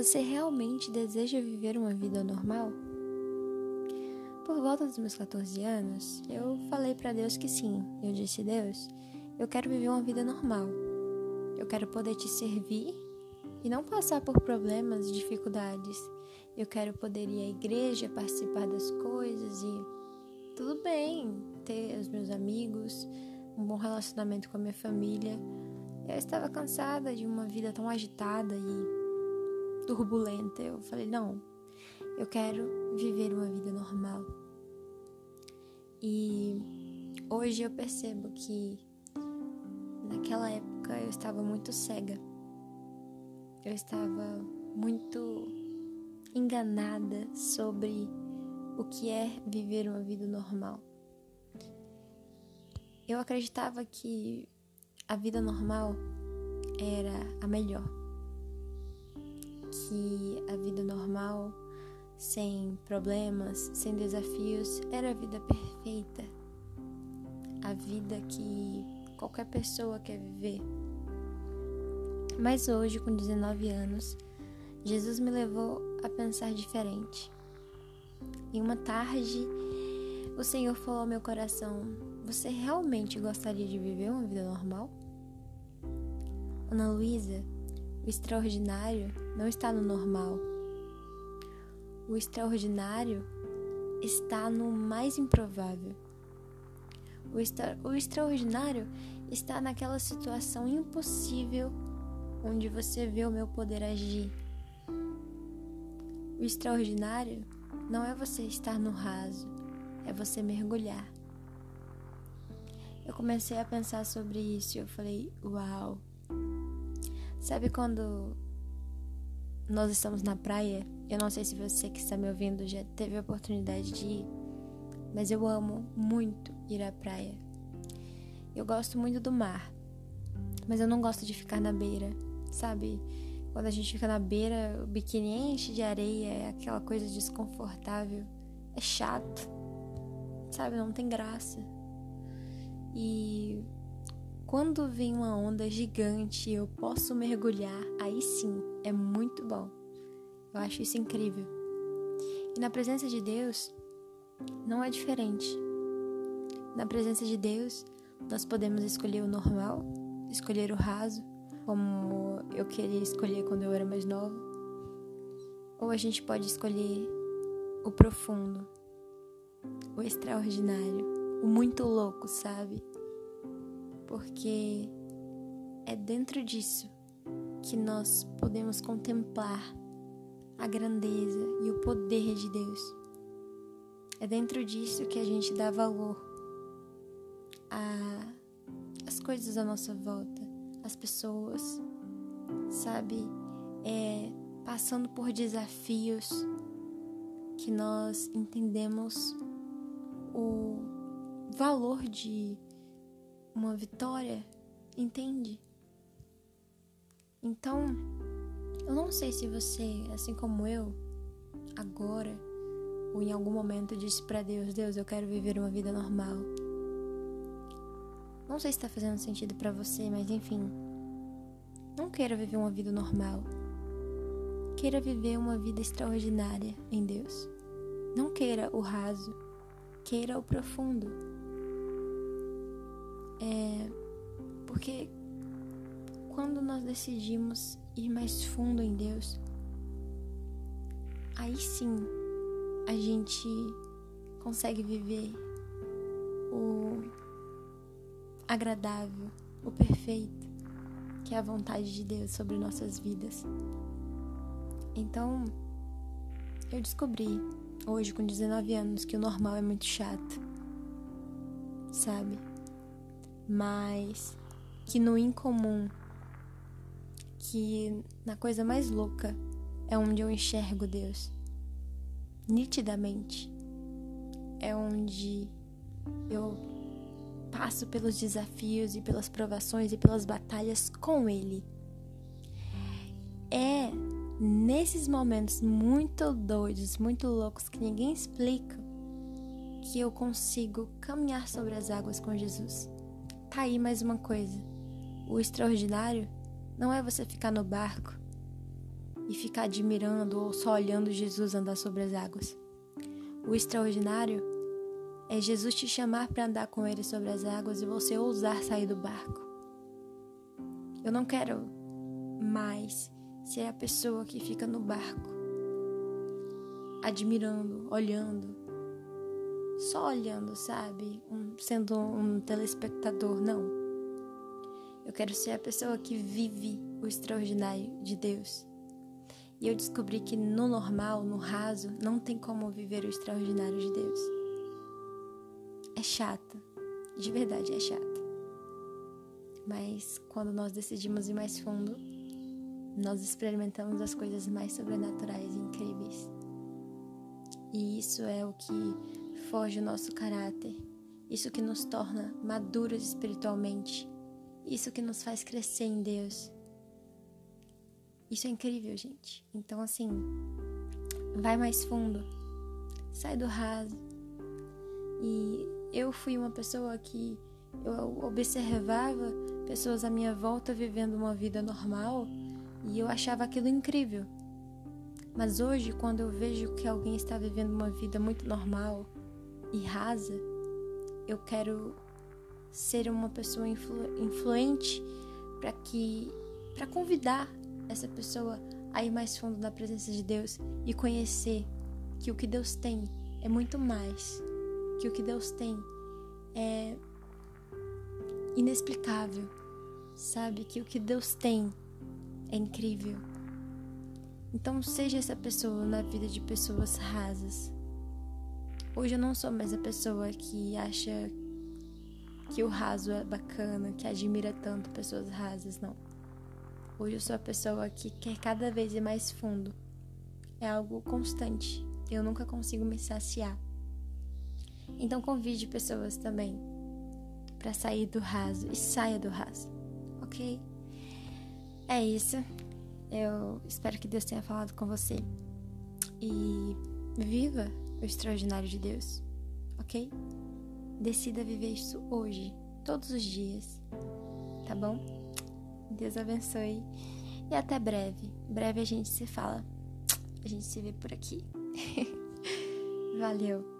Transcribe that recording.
Você realmente deseja viver uma vida normal? Por volta dos meus 14 anos, eu falei para Deus que sim. Eu disse: Deus, eu quero viver uma vida normal. Eu quero poder te servir e não passar por problemas e dificuldades. Eu quero poder ir à igreja, participar das coisas e tudo bem ter os meus amigos, um bom relacionamento com a minha família. Eu estava cansada de uma vida tão agitada e turbulenta. Eu falei: não, eu quero viver uma vida normal. E hoje eu percebo que naquela época eu estava muito cega. Eu estava muito enganada sobre o que é viver uma vida normal. Eu acreditava que a vida normal era a melhor. Que a vida normal, sem problemas, sem desafios, era a vida perfeita. A vida que qualquer pessoa quer viver. Mas hoje, com 19 anos, Jesus me levou a pensar diferente. Em uma tarde, o Senhor falou ao meu coração: Você realmente gostaria de viver uma vida normal? Ana Luísa, o extraordinário não está no normal. O extraordinário está no mais improvável. O, extra o extraordinário está naquela situação impossível onde você vê o meu poder agir. O extraordinário não é você estar no raso, é você mergulhar. Eu comecei a pensar sobre isso e eu falei: Uau! Sabe quando nós estamos na praia? Eu não sei se você que está me ouvindo já teve a oportunidade de ir, mas eu amo muito ir à praia. Eu gosto muito do mar, mas eu não gosto de ficar na beira, sabe? Quando a gente fica na beira, o biquíni enche de areia, é aquela coisa desconfortável. É chato, sabe? Não tem graça. E quando vem uma onda gigante e eu posso mergulhar, aí sim é muito bom. Eu acho isso incrível. E na presença de Deus, não é diferente. Na presença de Deus, nós podemos escolher o normal, escolher o raso, como eu queria escolher quando eu era mais nova, ou a gente pode escolher o profundo, o extraordinário, o muito louco, sabe? Porque é dentro disso que nós podemos contemplar a grandeza e o poder de Deus. É dentro disso que a gente dá valor às coisas à nossa volta as pessoas, sabe? É, passando por desafios que nós entendemos o valor de uma vitória, entende? Então, eu não sei se você, assim como eu, agora ou em algum momento disse para Deus: Deus, eu quero viver uma vida normal. Não sei se está fazendo sentido para você, mas enfim. Não queira viver uma vida normal. Queira viver uma vida extraordinária em Deus. Não queira o raso, queira o profundo. É porque quando nós decidimos ir mais fundo em Deus, aí sim a gente consegue viver o agradável, o perfeito, que é a vontade de Deus sobre nossas vidas. Então, eu descobri hoje com 19 anos que o normal é muito chato. Sabe? Mas que no incomum, que na coisa mais louca é onde eu enxergo Deus. Nitidamente. É onde eu passo pelos desafios e pelas provações e pelas batalhas com Ele. É nesses momentos muito doidos, muito loucos que ninguém explica que eu consigo caminhar sobre as águas com Jesus. Tá aí mais uma coisa. O extraordinário não é você ficar no barco e ficar admirando ou só olhando Jesus andar sobre as águas. O extraordinário é Jesus te chamar para andar com ele sobre as águas e você ousar sair do barco. Eu não quero mais ser a pessoa que fica no barco, admirando, olhando, só olhando, sabe? Um, sendo um telespectador, não. Eu quero ser a pessoa que vive o extraordinário de Deus. E eu descobri que no normal, no raso, não tem como viver o extraordinário de Deus. É chato, de verdade é chato. Mas quando nós decidimos ir mais fundo, nós experimentamos as coisas mais sobrenaturais e incríveis. E isso é o que foge o nosso caráter, isso que nos torna maduros espiritualmente, isso que nos faz crescer em Deus. Isso é incrível, gente. Então, assim, vai mais fundo, sai do raso. E eu fui uma pessoa que eu observava pessoas à minha volta vivendo uma vida normal e eu achava aquilo incrível. Mas hoje, quando eu vejo que alguém está vivendo uma vida muito normal e rasa, eu quero ser uma pessoa influ influente para que para convidar essa pessoa a ir mais fundo na presença de Deus e conhecer que o que Deus tem é muito mais, que o que Deus tem é inexplicável, sabe? Que o que Deus tem é incrível. Então, seja essa pessoa na vida de pessoas rasas. Hoje eu não sou mais a pessoa que acha que o raso é bacana, que admira tanto pessoas rasas, não. Hoje eu sou a pessoa que quer cada vez ir mais fundo. É algo constante. Eu nunca consigo me saciar. Então convide pessoas também para sair do raso e saia do raso, ok? É isso. Eu espero que Deus tenha falado com você e viva o extraordinário de Deus, ok? Decida viver isso hoje, todos os dias, tá bom? Deus abençoe. E até breve. Breve a gente se fala. A gente se vê por aqui. Valeu.